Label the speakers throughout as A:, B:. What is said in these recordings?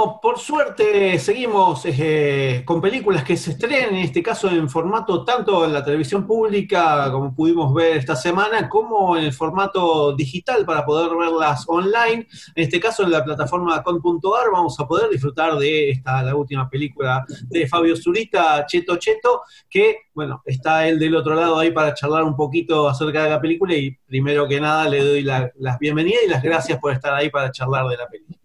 A: Por suerte seguimos eh, con películas que se estrenen, en este caso en formato tanto en la televisión pública, como pudimos ver esta semana, como en el formato digital para poder verlas online. En este caso en la plataforma con.ar vamos a poder disfrutar de esta, la última película de Fabio Zurita, Cheto Cheto, que, bueno, está él del otro lado ahí para charlar un poquito acerca de la película y primero que nada le doy las bienvenidas y las gracias por estar ahí para charlar de la película.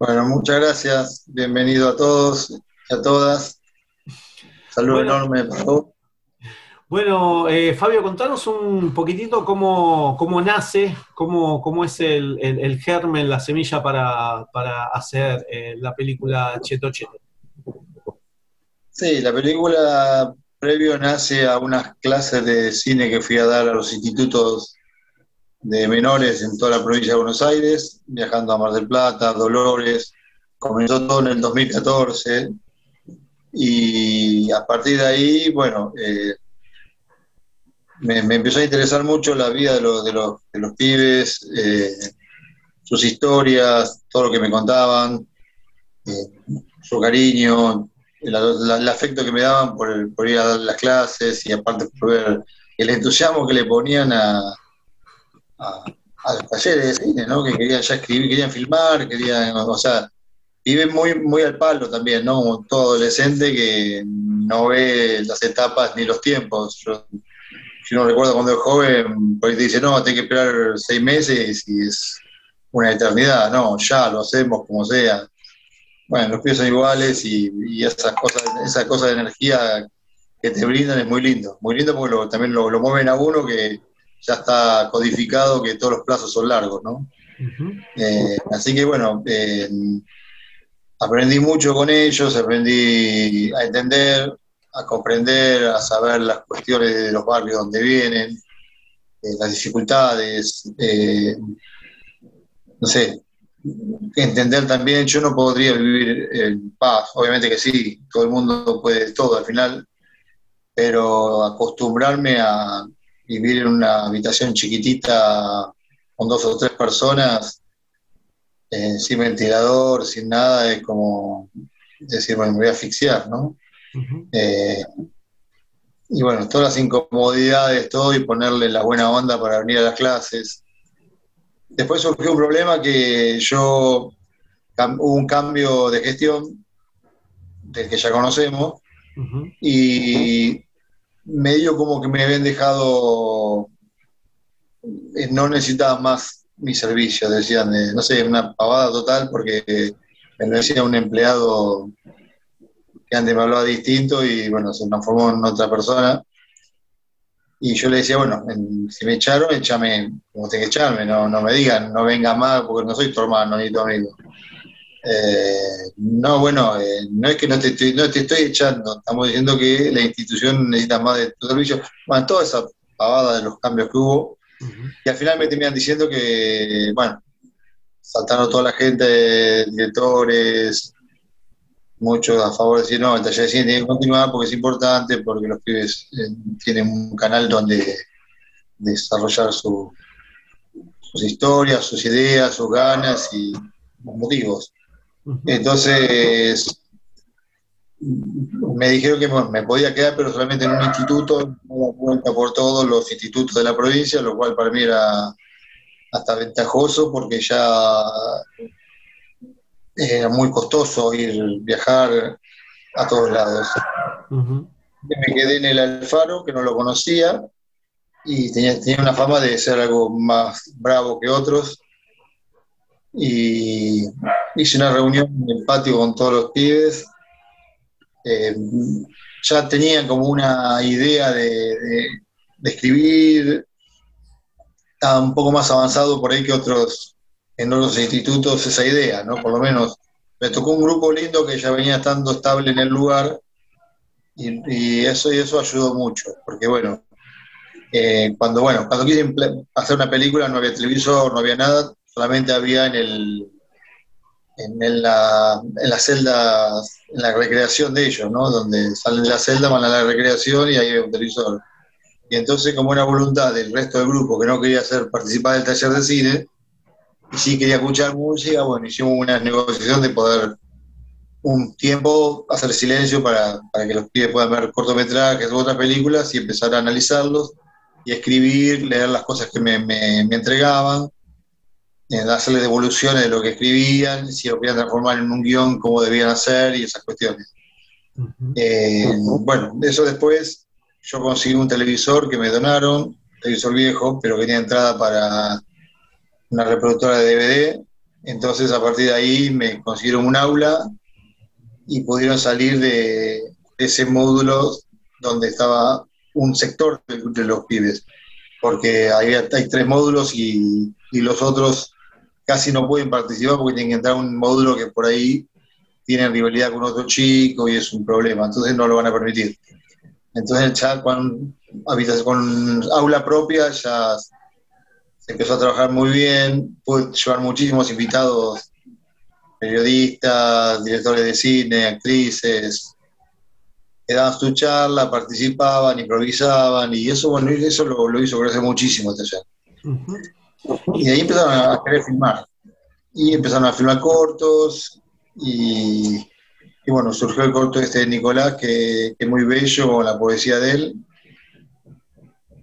B: Bueno, muchas gracias. Bienvenido a todos y a todas. Saludo enorme para todos.
A: Bueno, eh, Fabio, contanos un poquitito cómo, nace, cómo, cómo es el, germen, la semilla para, hacer eh, la película Cheto Cheto.
B: Sí, la película previo nace a unas clases de cine que fui a dar a los institutos de menores en toda la provincia de Buenos Aires, viajando a Mar del Plata, Dolores. Comenzó todo en el 2014 y a partir de ahí, bueno, eh, me, empezó a interesar mucho la vida de los, de los, de los pibes, eh, sus historias, todo lo que me contaban, eh, su cariño, el, afecto que me daban por, por ir a dar las clases y aparte por ver el entusiasmo que le ponían a, a, los talleres de cine, ¿no? Que querían ya escribir, querían filmar, querían, o sea, viven muy, muy al palo también, ¿no? todo adolescente que no ve las etapas ni los tiempos. Yo, no recuerdo cuando es joven, por ahí te dice, no, tengo que esperar seis meses y es una eternidad. No, ya lo hacemos como sea. Bueno, los pies son iguales y, esas cosas, esa cosa de energía que te brindan es muy lindo. Muy lindo porque también lo, lo mueven a uno que ya está codificado que todos los plazos son largos, ¿no? Eh, así que bueno, eh, aprendí mucho con ellos, aprendí a entender, a comprender, a saber las cuestiones de los barrios donde vienen, eh, las dificultades, no sé, entender también, yo no podría vivir en paz, obviamente que sí, todo el mundo puede todo al final, pero acostumbrarme a, vivir en una habitación chiquitita con dos o tres personas, eh, sin ventilador, sin nada, es como decir, bueno, me voy a asfixiar, ¿no? Eh, y bueno, todas las incomodidades, todo, y ponerle la buena onda para venir a las clases. Después surgió un problema que yo, hubo un cambio de gestión, del que ya conocemos, y medio como que me habían dejado, eh, no necesitaba más mi servicio, decían, eh, no sé, una pavada total porque me decía un empleado que antes me hablaba distinto y bueno, se transformó en otra persona. Y yo le decía, bueno, si me echaron, échame como tengo que echarme, no, no me digan, no venga más porque no soy tu hermano ni tu amigo. Eh, no, bueno, eh, no es que no te, estoy, no te estoy echando, estamos diciendo que la institución necesita más de tu servicio. Bueno, toda esa pavada de los cambios que hubo, y al final me terminan diciendo que, bueno, saltaron toda la gente, directores, muchos a favor de decir, no, el taller de cine tiene que continuar porque es importante, porque los pibes eh, tienen un canal donde desarrollar sus historias, sus ideas, sus ganas y motivos. Entonces, me dijeron que me podía quedar, pero solamente en un instituto, vuelta por todos los institutos de la provincia, lo cual para mí era hasta ventajoso porque ya era muy costoso ir viajar a todos lados. Me quedé en el Alfaro, que no lo conocía, y tenía, tenía una fama de ser algo más bravo que otros, y hice una reunión en el patio con todos los pibes. Eh, ya tenían como una idea de, escribir, estaba un poco más avanzado por ahí que otros en otros institutos esa idea, ¿no? Por lo menos me tocó un grupo lindo que ya venía estando estable en el lugar y, eso, y eso ayudó mucho, porque bueno, eh, cuando bueno, cuando quise hacer una película no había televisor, no había nada, solamente había en el en, la, en las celdas, en la recreación de ellos, ¿no? Donde salen de la celda, van a la recreación y ahí hay un televisor. Y entonces, como una voluntad del resto del grupo que no quería hacer participar del taller de cine, y sí quería escuchar música, bueno, hicimos una negociación de poder un tiempo hacer silencio para, para que los pibes puedan ver cortometrajes u otras películas y empezar a analizarlos y escribir, leer las cosas que me, me entregaban hacerles devoluciones de lo que escribían, si lo querían transformar en un guion, cómo debían hacer y esas cuestiones. Eh, bueno, eso después yo conseguí un televisor que me donaron, televisor viejo, pero que tenía entrada para una reproductora de DVD. Entonces a partir de ahí me consiguieron un aula y pudieron salir de, ese módulo donde estaba un sector de, los pibes, porque hay, hay tres módulos y, y los otros casi no pueden participar porque tienen que entrar a un módulo que por ahí tiene rivalidad con otro chico y es un problema, entonces no lo van a permitir. Entonces ya con, con aula propia ya se empezó a trabajar muy bien, pude llevar muchísimos invitados, periodistas, directores de cine, actrices, que daban su charla, participaban, improvisaban, y eso, bueno, eso lo, hizo crecer muchísimo este y ahí empezaron a querer filmar. Y empezaron a filmar cortos. Y, bueno, surgió el corto este de Nicolás, que, es muy bello con la poesía de él.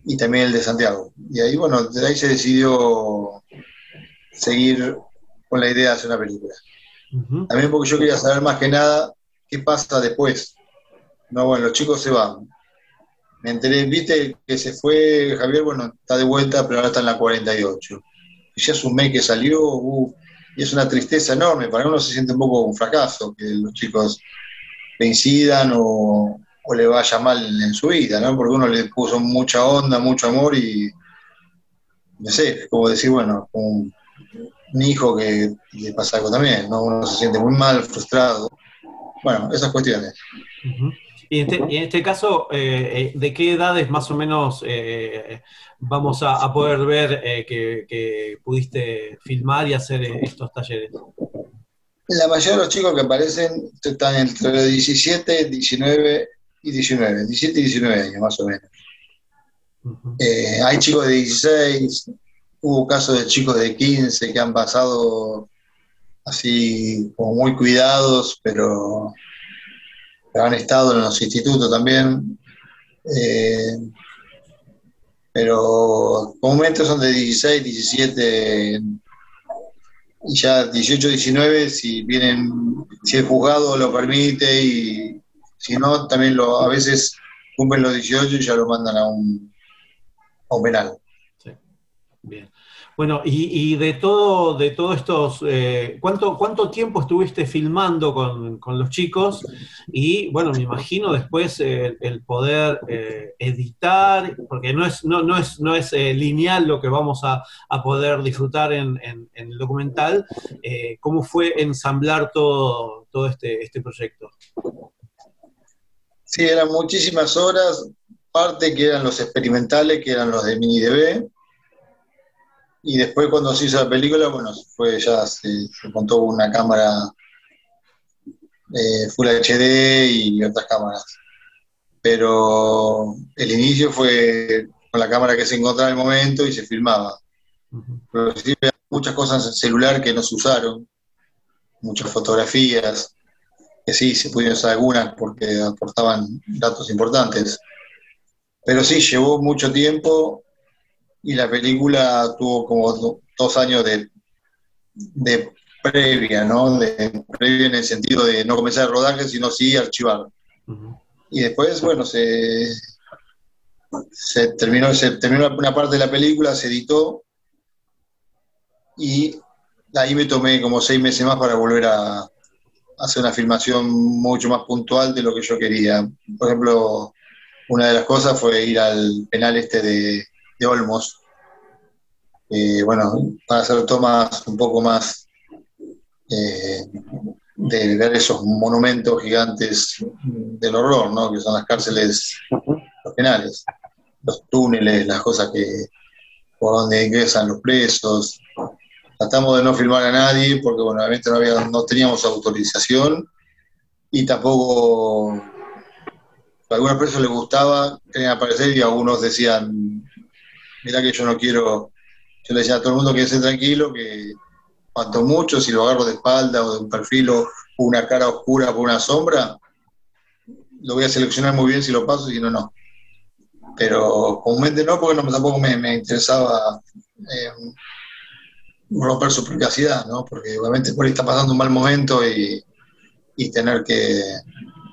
B: Y también el de Santiago. Y ahí, bueno, de ahí se decidió seguir con la idea de hacer una película. También porque yo quería saber más que nada qué pasa después. No, bueno, los chicos se van me enteré, viste que se fue Javier, bueno, está de vuelta, pero ahora está en la 48. Y ya es un mes que salió, uh, y es una tristeza enorme, para uno se siente un poco un fracaso que los chicos le incidan o, le vaya mal en su vida, ¿no? Porque uno le puso mucha onda, mucho amor y, no sé, como decir, bueno, un, hijo que le pasa algo también, ¿no? Uno se siente muy mal, frustrado. Bueno, esas cuestiones.
A: Y en, este, este caso, eh, eh, ¿de qué edades más o menos eh, vamos a, poder ver que, pudiste filmar y hacer estos talleres?
B: La mayoría de los chicos que aparecen están entre 17, 19 y 19, 17 y 19 años más o menos. hay chicos de 16, hubo casos de chicos de 15 que han pasado así como muy cuidados, pero han estado en los institutos también, eh, pero comúnmente son de 16, 17 y ya 18, 19 si vienen, si el juzgado lo permite y si no, también lo, a veces cumplen los 18 y ya lo mandan a un, a un penal. Sí.
A: Bien. Bueno, y, de todo, de todos estos, eh, ¿cuánto, ¿cuánto tiempo estuviste filmando con, los chicos? Y bueno, me imagino después eh, el poder eh, editar, porque no es, no, es, no es lineal lo que vamos a, poder disfrutar en, el documental. ¿Cómo fue ensamblar todo, todo este, este proyecto?
B: Sí, eran muchísimas horas, parte que eran los experimentales, que eran los de MiniDB y después cuando se hizo la película, bueno, fue ya se, montó una cámara eh, Full HD y otras cámaras. Pero el inicio fue con la cámara que se encontraba en el momento y se filmaba. Pero sí, muchas cosas en celular que no se usaron, muchas fotografías, que sí, se pudieron usar algunas porque aportaban datos importantes. Pero sí, llevó mucho tiempo y la película tuvo como dos años de, previa, ¿no? De previa en el sentido de no comenzar el rodaje, sino sí archivar. Y después, bueno, se, se terminó, se terminó una parte de la película, se editó y ahí me tomé como seis meses más para volver a, hacer una filmación mucho más puntual de lo que yo quería. Por ejemplo, una de las cosas fue ir al penal este de, de Olmos, bueno, para hacer tomas un poco más, eh, de ver esos monumentos gigantes del horror, ¿no? que son las cárceles penales, los túneles, las cosas que por donde ingresan los presos. Tratamos de no filmar a nadie porque, bueno, obviamente no, había, no teníamos autorización y tampoco a algunos presos les gustaba, querían aparecer y algunos decían, mira que yo no quiero, yo le decía a todo el mundo que esté tranquilo, que cuanto mucho, si lo agarro de espalda o de un perfil o una cara oscura por una sombra, lo voy a seleccionar muy bien si lo paso y si no, no. Pero comúnmente no, porque no, tampoco me, interesaba eh, romper su privacidad, ¿no? Porque obviamente por está pasando un mal momento y, tener que,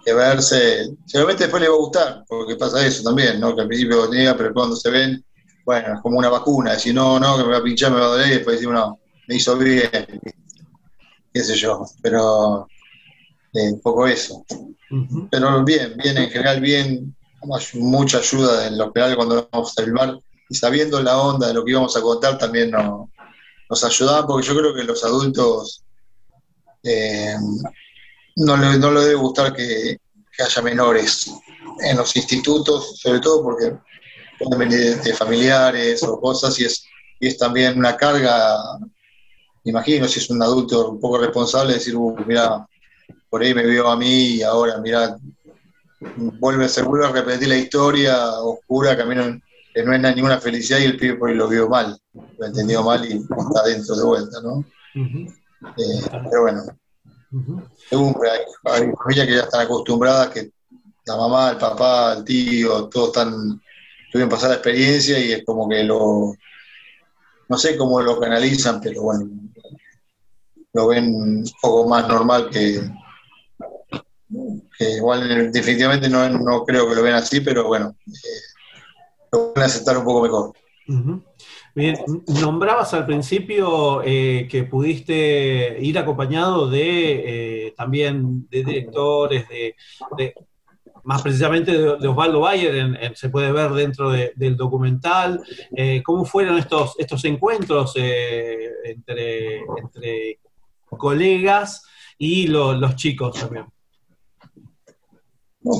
B: verse, seguramente después le va a gustar, porque pasa eso también, ¿no? Que al principio niega, pero cuando se ven, bueno, es como una vacuna, decir, no, no, que me va a pinchar, me va a doler, y después decimos, no, me hizo bien, qué sé yo, pero eh, un poco eso. Pero bien, bien, en general bien, mucha ayuda en los penales cuando vamos a filmar y sabiendo la onda de lo que íbamos a contar también nos ayudaban porque yo creo que los adultos eh, no, le, no les debe gustar que, haya menores en los institutos, sobre todo porque pueden venir de familiares o cosas y es, y es también una carga imagino, si es un adulto un poco responsable, decir, uh, mira, por ahí me vio a mí y ahora, mira, vuelve, se vuelve a repetir la historia oscura, que no, es ninguna felicidad y el pibe por ahí lo vio mal, lo entendió mal y está dentro de vuelta, ¿no? Eh, pero bueno, hay, familias que ya están acostumbradas, que la mamá, el papá, el tío, todos están, tuvieron pasar la experiencia y es como que lo, no sé cómo lo canalizan, pero bueno, lo ven un poco más normal que, que igual definitivamente no, creo que lo vean así, pero bueno, eh, lo van a aceptar un poco mejor.
A: Bien, nombrabas al principio eh, que pudiste ir acompañado de eh, también de directores, de, más precisamente de, Osvaldo Bayer, se puede ver dentro del documental. Eh, ¿Cómo fueron estos, estos encuentros eh, entre, entre colegas y los chicos también?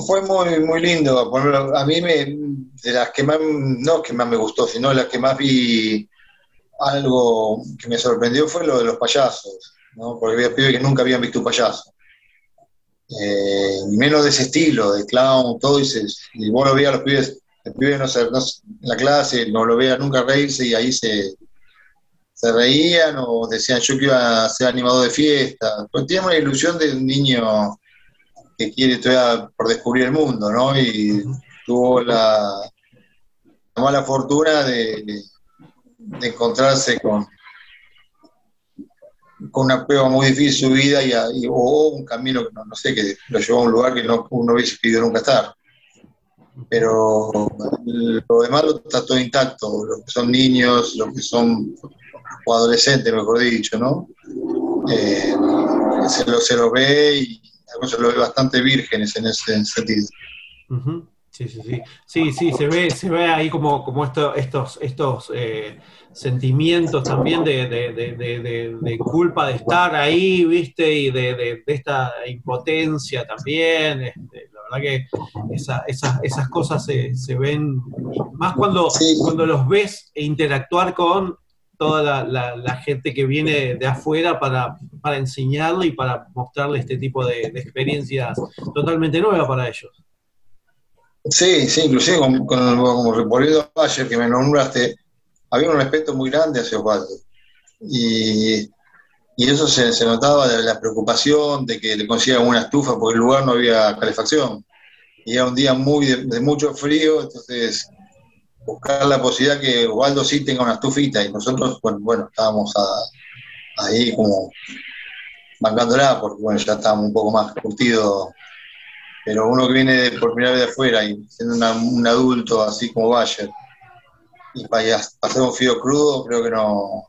B: fue muy, muy lindo. A mí, me, de las que más, no que más me gustó, sino las que más vi algo que me sorprendió fue lo de los payasos, ¿no? porque había pibes que nunca habían visto un payaso eh, menos de ese estilo, de clown, todo, y, se, y vos lo veías a los pibes, el pibe no, se, en la clase, no lo veía nunca reírse y ahí se, se reían o decían yo que iba a ser animador de fiesta. Pues teníamos la ilusión de un niño que quiere todavía por descubrir el mundo, ¿no? Y tuvo la, mala fortuna de encontrarse con, con una prueba muy difícil su vida y, o un camino que no, sé, que lo llevó a un lugar que no, uno hubiese pedido nunca estar. Pero lo demás lo está todo intacto, lo que son niños, lo que son o adolescentes, mejor dicho, ¿no? Eh, se, lo, se lo ve y se lo ve bastante vírgenes en ese sentido.
A: Sí, sí, sí. Sí, sí, se ve, se ve ahí como, como estos, estos eh, sentimientos también de, culpa de estar ahí, ¿viste? Y de, esta impotencia también. Este, la verdad que esas, cosas se, ven, más cuando, cuando los ves interactuar con toda la, gente que viene de afuera para, para enseñarlo y para mostrarle este tipo de, experiencias totalmente nuevas para ellos.
B: Sí, sí, inclusive con, con, recorrido ayer que me nombraste, había un respeto muy grande hacia Osvaldo. Y, y eso se, se, notaba de la preocupación de que le consigan una estufa porque el lugar no había calefacción. Y era un día muy de, mucho frío, entonces buscar la posibilidad que Osvaldo sí tenga una estufita y nosotros, bueno, bueno estábamos ahí como bancándola porque bueno, ya estábamos un poco más curtidos pero uno que viene por primera vez de afuera y siendo un adulto así como Bayer, y para hacer un fío crudo, creo que no,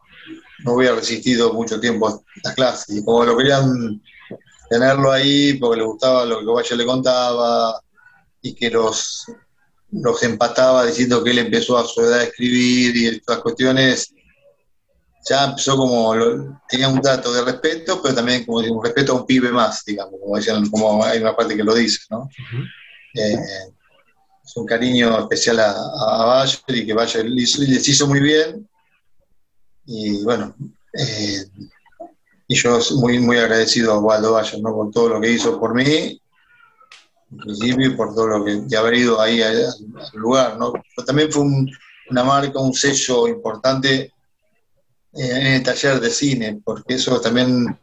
B: no hubiera resistido mucho tiempo las clases. Y como lo querían tenerlo ahí porque le gustaba lo que Bayer le contaba y que los, los empataba diciendo que él empezó a su edad a escribir y estas cuestiones, ya empezó como, tenía un dato de respeto, pero también como un respeto a un pibe más, digamos, como decían, como hay una parte que lo dice, ¿no? Eh, es un cariño especial a, a Bayer y que Bayer les hizo muy bien. Y bueno, eh, y yo muy, muy agradecido a Waldo Bayer, ¿no? Por todo lo que hizo por mí, en principio, y por todo lo que, de haber ido ahí al, lugar, ¿no? Pero también fue una marca, un sello importante en el taller de cine, porque eso también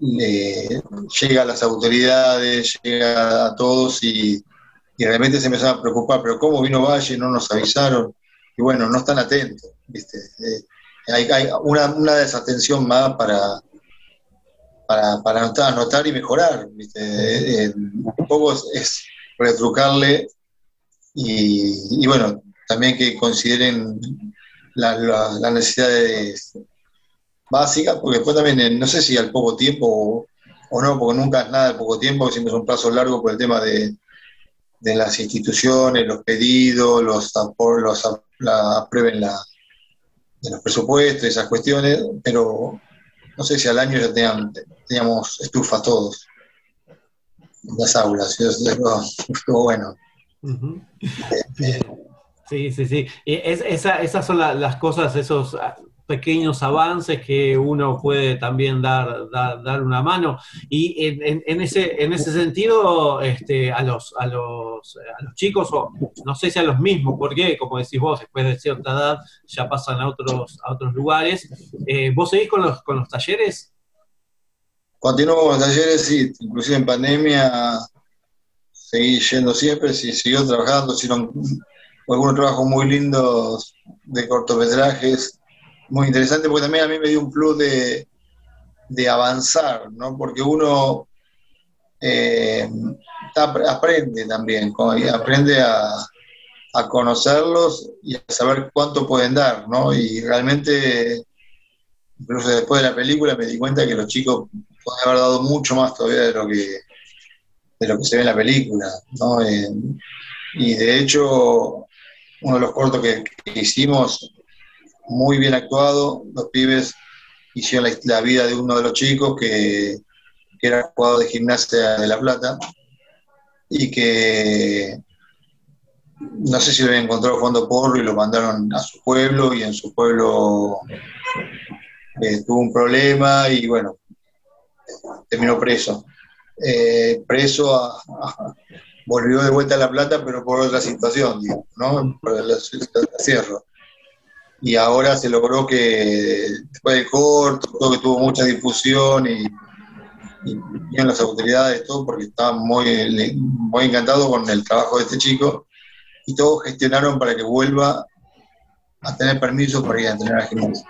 B: llega a las autoridades, llega a todos y, realmente se empezaron a preocupar, pero ¿cómo vino Valle? No nos avisaron. Y bueno, no están atentos, ¿viste? Eh, hay, una, desatención más para, para, anotar, y mejorar, ¿viste? Eh, un poco es, retrucarle y, bueno, también que consideren las la, necesidades básicas, porque después también, no sé si al poco tiempo o, no, porque nunca es nada al poco tiempo, siempre es un plazo largo por el tema de, de las instituciones, los pedidos, los, los la, aprueben la, de los presupuestos, esas cuestiones, pero no sé si al año ya teníamos, teníamos estufas todos en las aulas, eso estuvo bueno.
A: Sí, sí, sí. esas son las cosas, esos pequeños avances que uno puede también dar, dar, una mano. Y en, ese, en ese sentido, este, a, los, a, los, a los chicos, o no sé si a los mismos, porque como decís vos, después de cierta edad ya pasan a otros, a otros lugares. Eh, ¿Vos seguís con los, con los talleres?
B: Continúo con los talleres, sí, inclusive en pandemia seguí yendo siempre, sí, siguió trabajando, hicieron algunos trabajos muy lindos de cortometrajes, muy interesante porque también a mí me dio un plus de, avanzar, ¿no? Porque uno eh, aprende también, aprende a, conocerlos y a saber cuánto pueden dar, ¿no? Y realmente, incluso después de la película me di cuenta que los chicos pueden haber dado mucho más todavía de lo que, de lo que se ve en la película, ¿no? Eh, y de hecho, uno de los cortos que hicimos muy bien actuado. Los pibes hicieron la, vida de uno de los chicos que, era jugador de gimnasia de La Plata y que no sé si lo habían encontrado jugando porro y lo mandaron a su pueblo y en su pueblo eh, tuvo un problema y bueno, terminó preso. Eh, preso volvió de vuelta a La Plata, pero por otra situación, ¿no? Por el, el cierre y ahora se logró que después del corto, todo que tuvo mucha difusión y, las autoridades, todo, porque estaban muy, muy encantados con el trabajo de este chico y todos gestionaron para que vuelva a tener permiso para ir a entrenar a gimnasia.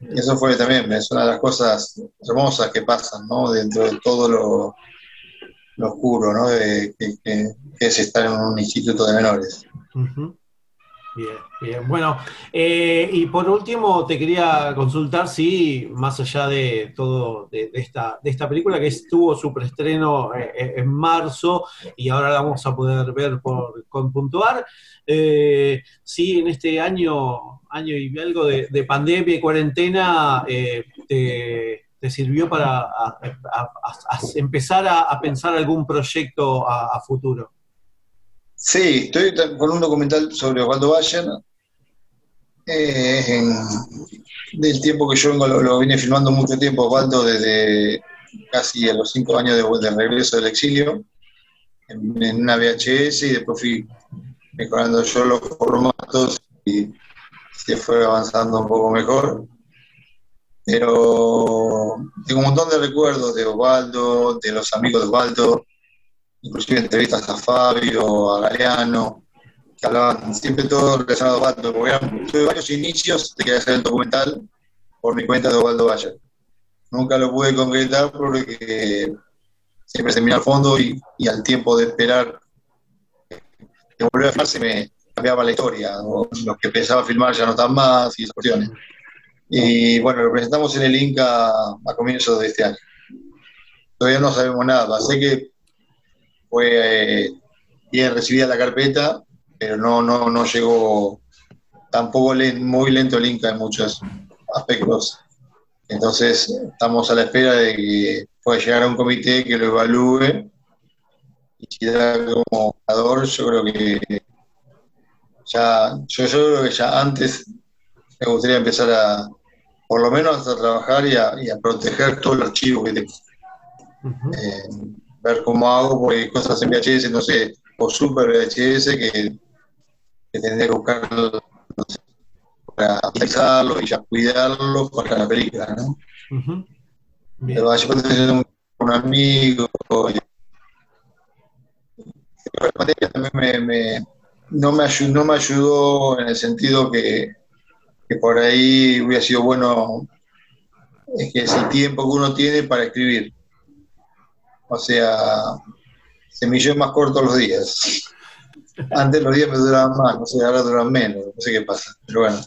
B: Y eso fue también, es una de las cosas hermosas que pasan, ¿no? Dentro de todo lo, oscuro, ¿no? De, que, es estar en un instituto de menores.
A: Bien, bien. Bueno, eh, y por último te quería consultar si, más allá de todo de, esta, de esta película que estuvo su preestreno eh, eh, en marzo y ahora la vamos a poder ver por, con Puntuar, si en este año, año y algo de, pandemia y cuarentena te, sirvió para empezar a, pensar algún proyecto a futuro.
B: Sí, estoy con un documental sobre Osvaldo Bayer, eh, del tiempo que yo lo, vine filmando mucho tiempo, Osvaldo, desde casi a los cinco años de, regreso del exilio, en, una VHS, y después fui mejorando yo los formatos y se fue avanzando un poco mejor. Pero tengo un montón de recuerdos de Osvaldo, de los amigos de Osvaldo, inclusive entrevistas a Fabio, a Galeano, que hablaban siempre todo relacionado a Osvaldo, porque tuve varios inicios de que hacer el documental por mi cuenta de Osvaldo Valle. Nunca lo pude concretar porque siempre se mira al fondo y, al tiempo de esperar de volver a filmar me cambiaba la historia, los que pensaba filmar ya no están más y esas cuestiones. Y bueno, lo presentamos en el Inca a comienzos de este año. Todavía no sabemos nada, sé que fue eh, bien recibida la carpeta, pero no, no, no llegó tampoco muy lento el Inca en muchos aspectos. Entonces, estamos a la espera de que pueda llegar a un comité que lo evalúe y si da como ganador, yo creo que ya, yo, yo creo que ya antes me gustaría empezar a, por lo menos a trabajar y a, proteger todo el archivo que tengo. Eh, ver cómo hago, porque hay cosas en VHS, no sé, o super VHS que, que tendría que buscar para analizarlo y ya cuidarlo para la película, ¿no? Pero yo un, un amigo. también me, no, me ayudó, no me ayudó en el sentido que, que por ahí hubiera sido bueno, es que es el tiempo que uno tiene para escribir. O sea, se me más corto los días. Antes los días me duraban más, no sé, ahora duran menos, no sé qué pasa. Pero bueno,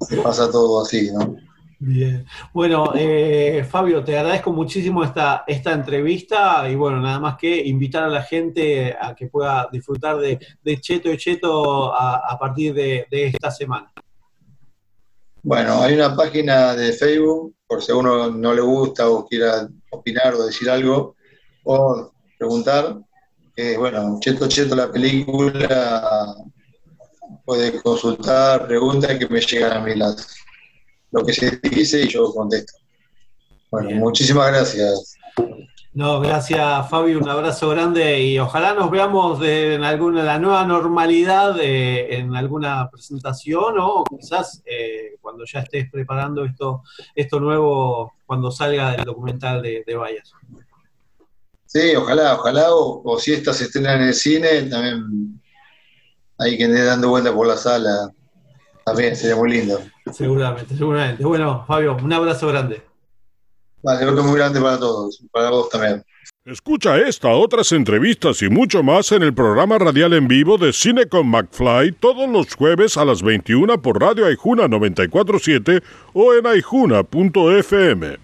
B: se pasa todo así, ¿no?
A: Bien. Bueno, eh, Fabio, te agradezco muchísimo esta, esta entrevista y bueno, nada más que invitar a la gente a que pueda disfrutar de, Cheto y Cheto a, partir de, esta semana.
B: Bueno, hay una página de Facebook, por si a uno no le gusta o quiera opinar o decir algo o preguntar, que bueno, Cheto Cheto la película, puede consultar, preguntas que me llegan a mi lado lo que se dice y yo contesto. Bueno, muchísimas gracias.
A: No, gracias Fabio, un abrazo grande y ojalá nos veamos en alguna la nueva normalidad en alguna presentación o quizás eh, cuando ya estés preparando esto, esto nuevo cuando salga el documental de, de Vallas.
B: Sí, ojalá, ojalá, o, si esta se estrena en el cine, también hay que andar dando vuelta por la sala, también sería muy lindo.
A: Seguramente, seguramente. Bueno, Fabio, un abrazo grande.
B: Vale, otro muy grande para todos, para vos también.
C: Escucha esta, otras entrevistas y mucho más en el programa radial en vivo de Cine con McFly todos los jueves a las 21 por Radio Aijuna 947 o en aijuna.fm.